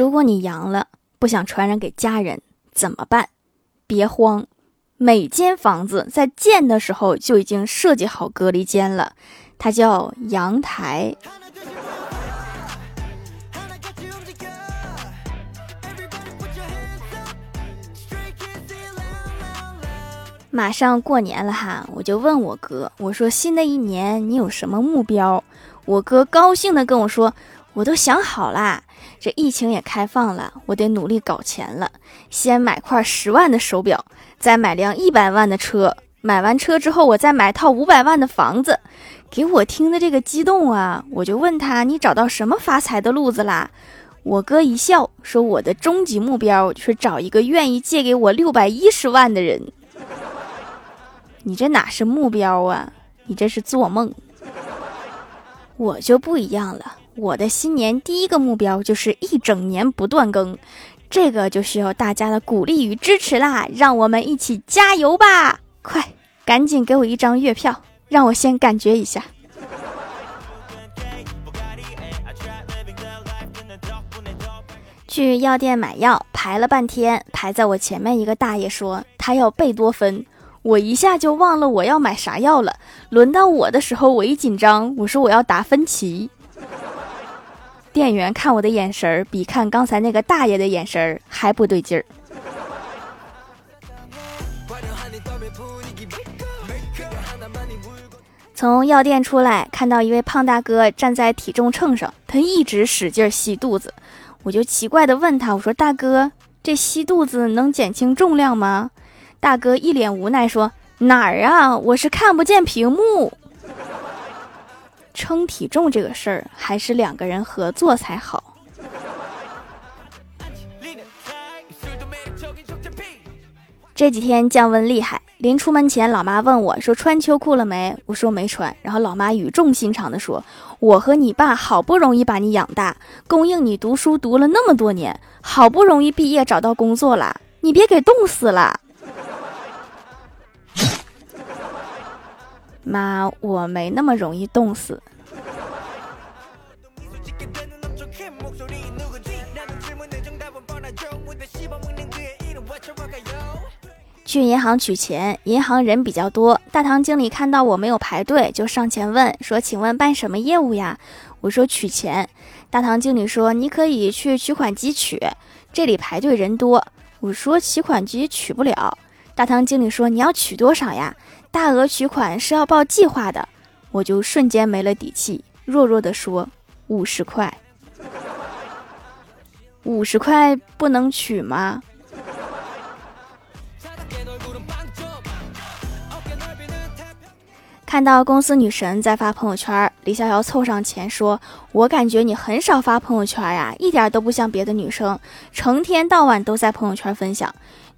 如果你阳了，不想传染给家人怎么办？别慌，每间房子在建的时候就已经设计好隔离间了，它叫阳台。马上过年了哈，我就问我哥，我说新的一年你有什么目标？我哥高兴的跟我说，我都想好啦，这疫情也开放了，我得努力搞钱了，先买块十万的手表，再买辆一百万的车，买完车之后我再买套五百万的房子。给我听的这个激动啊，我就问他，你找到什么发财的路子啦？我哥一笑说，我的终极目标就是找一个愿意借给我六百一十万的人。你这哪是目标啊？你这是做梦。我就不一样了，我的新年第一个目标就是一整年不断更，这个就需要大家的鼓励与支持啦！让我们一起加油吧！快，赶紧给我一张月票，让我先感觉一下。去药店买药，排了半天，排在我前面一个大爷说他要贝多芬。我一下就忘了我要买啥药了。轮到我的时候，我一紧张，我说我要达芬奇。店员看我的眼神儿，比看刚才那个大爷的眼神儿还不对劲儿。从药店出来，看到一位胖大哥站在体重秤上，他一直使劲吸肚子，我就奇怪的问他：“我说大哥，这吸肚子能减轻重量吗？”大哥一脸无奈说：“哪儿啊？我是看不见屏幕。称体重这个事儿，还是两个人合作才好。”这几天降温厉害，临出门前，老妈问我说：“穿秋裤了没？”我说：“没穿。”然后老妈语重心长的说：“我和你爸好不容易把你养大，供应你读书读了那么多年，好不容易毕业找到工作了，你别给冻死了。”妈，我没那么容易冻死。去银行取钱，银行人比较多，大堂经理看到我没有排队，就上前问说：“请问办什么业务呀？”我说：“取钱。”大堂经理说：“你可以去取款机取，这里排队人多。”我说：“取款机取不了。”大堂经理说：“你要取多少呀？”大额取款是要报计划的，我就瞬间没了底气，弱弱的说：“五十块，五十块不能取吗？”看到公司女神在发朋友圈，李逍遥凑上前说：“我感觉你很少发朋友圈呀，一点都不像别的女生，成天到晚都在朋友圈分享。”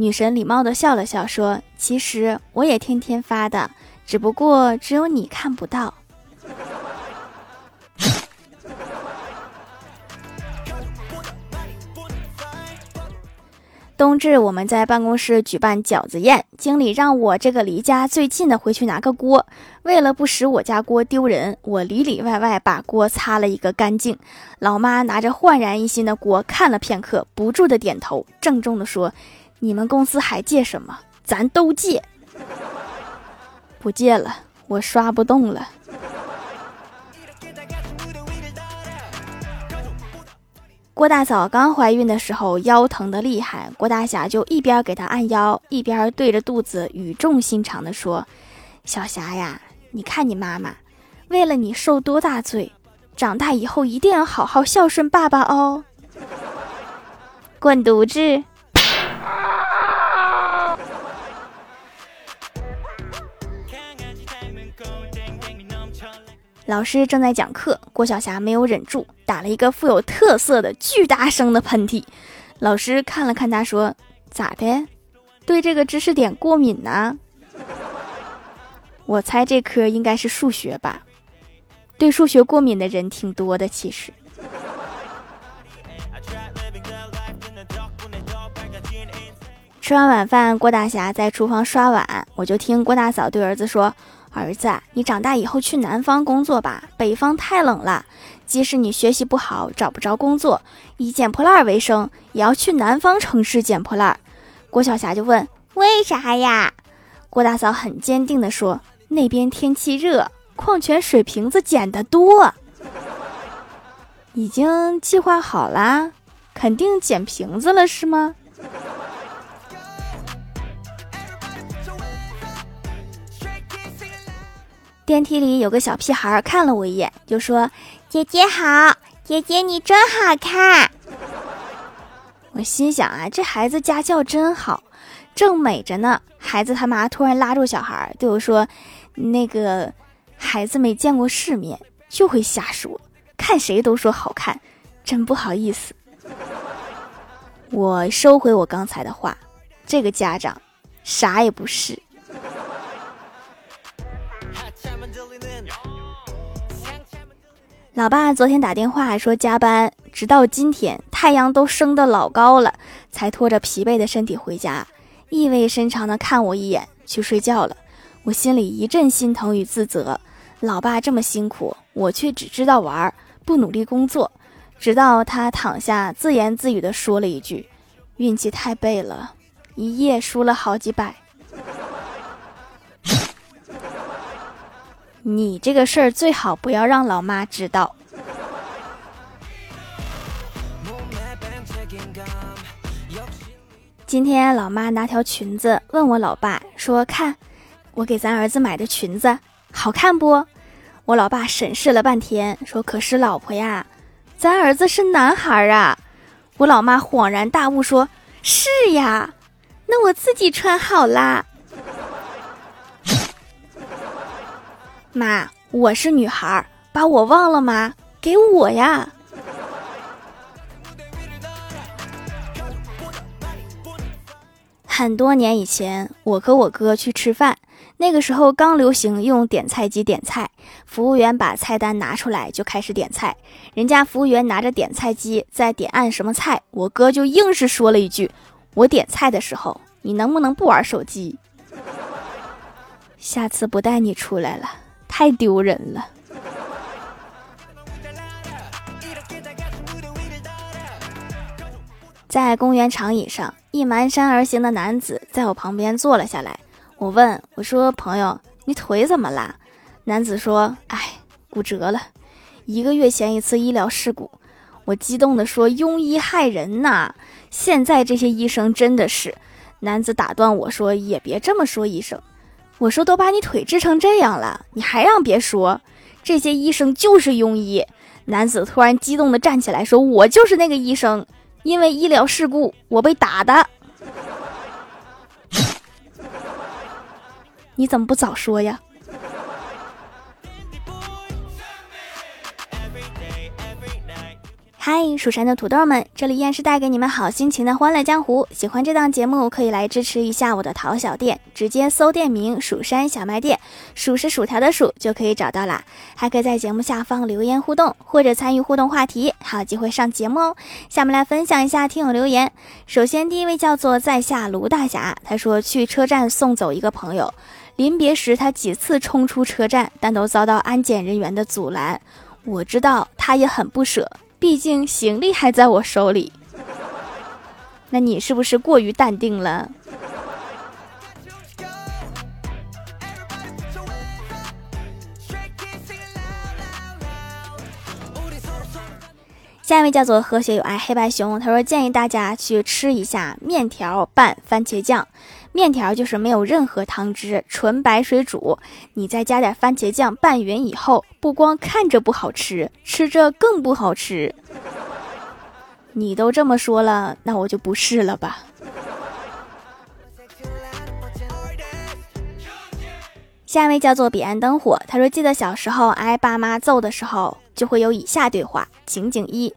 女神礼貌地笑了笑，说：“其实我也天天发的，只不过只有你看不到。”冬至，我们在办公室举办饺子宴，经理让我这个离家最近的回去拿个锅。为了不使我家锅丢人，我里里外外把锅擦了一个干净。老妈拿着焕然一新的锅看了片刻，不住的点头，郑重的说。你们公司还借什么？咱都借。不借了，我刷不动了。郭大嫂刚怀孕的时候腰疼的厉害，郭大侠就一边给她按腰，一边对着肚子语重心长的说：“小霞呀，你看你妈妈，为了你受多大罪，长大以后一定要好好孝顺爸爸哦。”滚犊子！老师正在讲课，郭晓霞没有忍住，打了一个富有特色的巨大声的喷嚏。老师看了看他，说：“咋的？对这个知识点过敏呢？” 我猜这科应该是数学吧，对数学过敏的人挺多的。其实，吃完晚饭，郭大侠在厨房刷碗，我就听郭大嫂对儿子说。儿子，你长大以后去南方工作吧，北方太冷了。即使你学习不好，找不着工作，以捡破烂为生，也要去南方城市捡破烂。郭晓霞就问：“为啥呀？”郭大嫂很坚定地说：“那边天气热，矿泉水瓶子捡得多。”已经计划好啦，肯定捡瓶子了，是吗？电梯里有个小屁孩看了我一眼，就说：“姐姐好，姐姐你真好看。”我心想啊，这孩子家教真好，正美着呢。孩子他妈突然拉住小孩对我说：“那个孩子没见过世面，就会瞎说，看谁都说好看，真不好意思。”我收回我刚才的话，这个家长啥也不是。老爸昨天打电话说加班，直到今天太阳都升得老高了，才拖着疲惫的身体回家，意味深长的看我一眼，去睡觉了。我心里一阵心疼与自责，老爸这么辛苦，我却只知道玩，不努力工作。直到他躺下，自言自语的说了一句：“运气太背了，一夜输了好几百。”你这个事儿最好不要让老妈知道。今天老妈拿条裙子问我老爸说：“看，我给咱儿子买的裙子好看不？”我老爸审视了半天说：“可是老婆呀，咱儿子是男孩啊。”我老妈恍然大悟说：“是呀，那我自己穿好啦。”妈，我是女孩，把我忘了吗？给我呀！很多年以前，我和我哥去吃饭，那个时候刚流行用点菜机点菜，服务员把菜单拿出来就开始点菜。人家服务员拿着点菜机在点按什么菜，我哥就硬是说了一句：“我点菜的时候，你能不能不玩手机？下次不带你出来了。”太丢人了！在公园长椅上，一蹒跚而行的男子在我旁边坐了下来。我问我说：“朋友，你腿怎么啦？”男子说：“哎，骨折了，一个月前一次医疗事故。”我激动地说：“庸医害人呐！现在这些医生真的是……”男子打断我说：“也别这么说，医生。”我说都把你腿治成这样了，你还让别说？这些医生就是庸医。男子突然激动地站起来说：“我就是那个医生，因为医疗事故我被打的。你怎么不早说呀？”嗨，蜀山的土豆们，这里依然是带给你们好心情的欢乐江湖。喜欢这档节目，可以来支持一下我的淘小店，直接搜店名“蜀山小卖店”，数是薯条的数就可以找到啦。还可以在节目下方留言互动，或者参与互动话题，还有机会上节目哦。下面来分享一下听友留言。首先，第一位叫做在下卢大侠，他说去车站送走一个朋友，临别时他几次冲出车站，但都遭到安检人员的阻拦。我知道他也很不舍。毕竟行李还在我手里，那你是不是过于淡定了？下一位叫做和谐有爱黑白熊，他说建议大家去吃一下面条拌番茄酱。面条就是没有任何汤汁，纯白水煮，你再加点番茄酱拌匀以后，不光看着不好吃，吃着更不好吃。你都这么说了，那我就不试了吧。下一位叫做彼岸灯火，他说记得小时候挨爸妈揍的时候，就会有以下对话：情景一，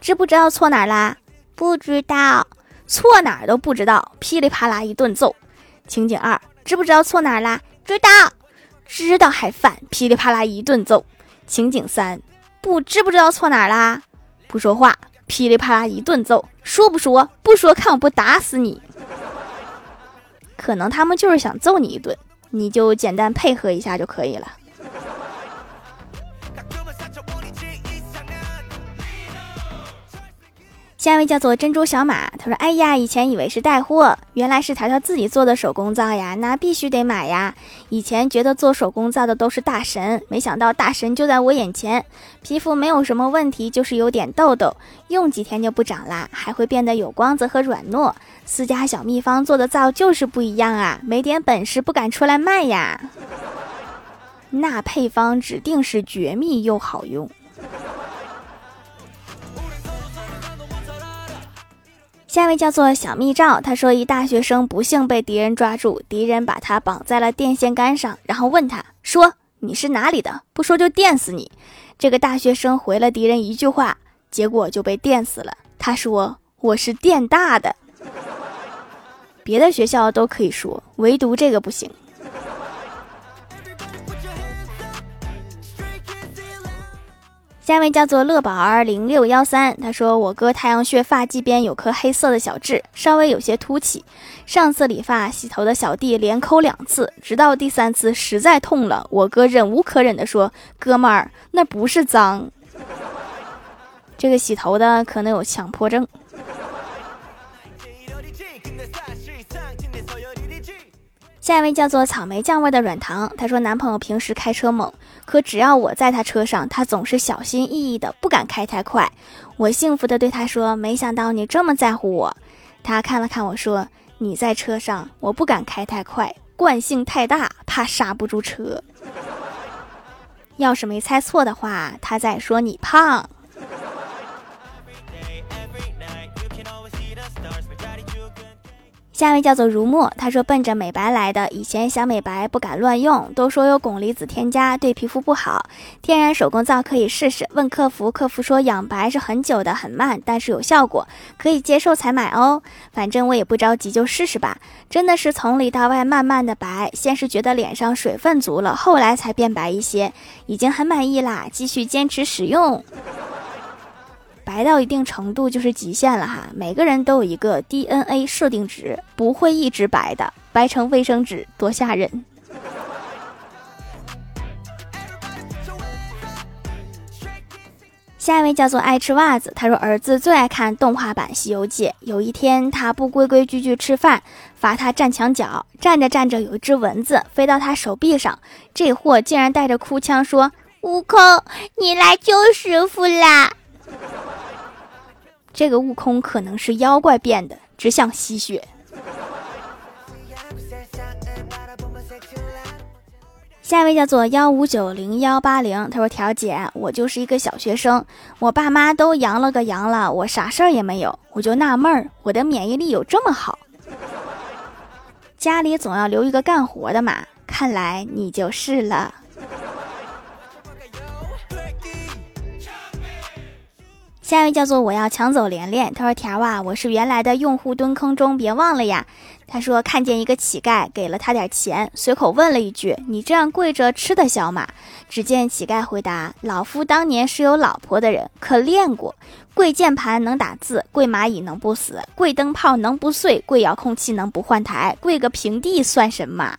知不知道错哪啦？不知道。错哪儿都不知道，噼里啪啦一顿揍。情景二，知不知道错哪儿啦？知道，知道还犯，噼里啪啦一顿揍。情景三，不知不知道错哪儿啦？不说话，噼里啪啦一顿揍。说不说？不说，看我不打死你。可能他们就是想揍你一顿，你就简单配合一下就可以了。下一位叫做珍珠小马，他说：“哎呀，以前以为是带货，原来是条条自己做的手工皂呀，那必须得买呀。以前觉得做手工皂的都是大神，没想到大神就在我眼前。皮肤没有什么问题，就是有点痘痘，用几天就不长啦，还会变得有光泽和软糯。私家小秘方做的皂就是不一样啊，没点本事不敢出来卖呀。那配方指定是绝密又好用。”下一位叫做小密照，他说一大学生不幸被敌人抓住，敌人把他绑在了电线杆上，然后问他说：“你是哪里的？不说就电死你。”这个大学生回了敌人一句话，结果就被电死了。他说：“我是电大的。”别的学校都可以说，唯独这个不行。下一位叫做乐宝儿零六幺三，他说我哥太阳穴发际边有颗黑色的小痣，稍微有些凸起。上次理发洗头的小弟连抠两次，直到第三次实在痛了，我哥忍无可忍地说：“哥们儿，那不是脏，这个洗头的可能有强迫症。”下一位叫做草莓酱味的软糖，他说男朋友平时开车猛，可只要我在他车上，他总是小心翼翼的，不敢开太快。我幸福的对他说：“没想到你这么在乎我。”他看了看我说：“你在车上，我不敢开太快，惯性太大，怕刹不住车。”要是没猜错的话，他在说你胖。下一位叫做如墨，他说奔着美白来的，以前想美白不敢乱用，都说有汞离子添加对皮肤不好。天然手工皂可以试试，问客服，客服说养白是很久的，很慢，但是有效果，可以接受才买哦。反正我也不着急，就试试吧。真的是从里到外慢慢的白，先是觉得脸上水分足了，后来才变白一些，已经很满意啦，继续坚持使用。白到一定程度就是极限了哈，每个人都有一个 DNA 设定值，不会一直白的，白成卫生纸多吓人。下一位叫做爱吃袜子，他说儿子最爱看动画版《西游记》，有一天他不规规矩矩吃饭，罚他站墙角，站着站着有一只蚊子飞到他手臂上，这货竟然带着哭腔说：“悟空，你来救师傅啦！”这个悟空可能是妖怪变的，只想吸血。下一位叫做幺五九零幺八零，他说：“条姐，我就是一个小学生，我爸妈都阳了个阳了，我啥事儿也没有，我就纳闷儿，我的免疫力有这么好？家里总要留一个干活的嘛，看来你就是了。”下一位叫做我要抢走连连，他说条啊，我是原来的用户蹲坑中，别忘了呀。他说看见一个乞丐，给了他点钱，随口问了一句：“你这样跪着吃得消吗？”只见乞丐回答：“老夫当年是有老婆的人，可练过。跪键盘能打字，跪蚂蚁能不死，跪灯泡能不碎，跪遥控器能不换台，跪个平地算什么？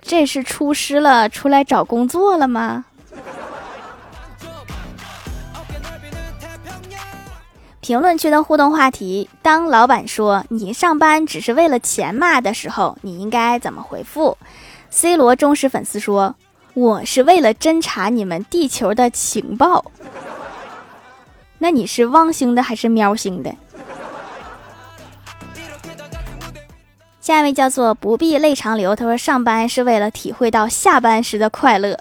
这是出师了，出来找工作了吗？”评论区的互动话题：当老板说你上班只是为了钱嘛的时候，你应该怎么回复？C 罗忠实粉丝说：“我是为了侦查你们地球的情报。”那你是汪星的还是喵星的？下一位叫做不必泪长流，他说上班是为了体会到下班时的快乐。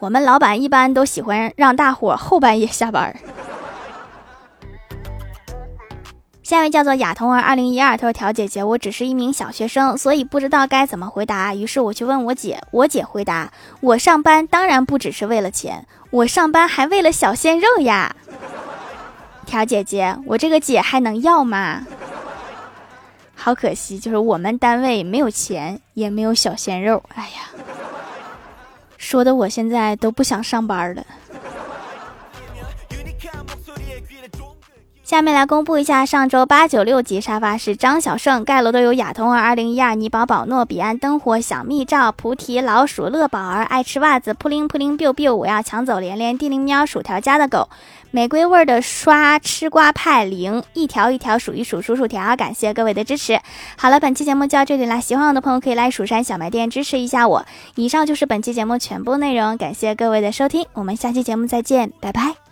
我们老板一般都喜欢让大伙后半夜下班。下一位叫做亚童儿二零一二，他说：“条姐姐，我只是一名小学生，所以不知道该怎么回答。于是我去问我姐，我姐回答：我上班当然不只是为了钱，我上班还为了小鲜肉呀。条姐姐，我这个姐还能要吗？好可惜，就是我们单位没有钱，也没有小鲜肉。哎呀，说的我现在都不想上班了。”下面来公布一下上周八九六级沙发是张小胜盖楼的有亚童儿二零一二倪宝宝诺彼岸灯火小蜜罩菩提老鼠乐宝儿爱吃袜子扑灵扑灵 biu biu 我要抢走连连地灵喵薯条家的狗玫瑰味的刷吃瓜派零一条一条数一数数薯条感谢各位的支持。好了，本期节目就到这里啦，喜欢我的朋友可以来蜀山小卖店支持一下我。以上就是本期节目全部内容，感谢各位的收听，我们下期节目再见，拜拜。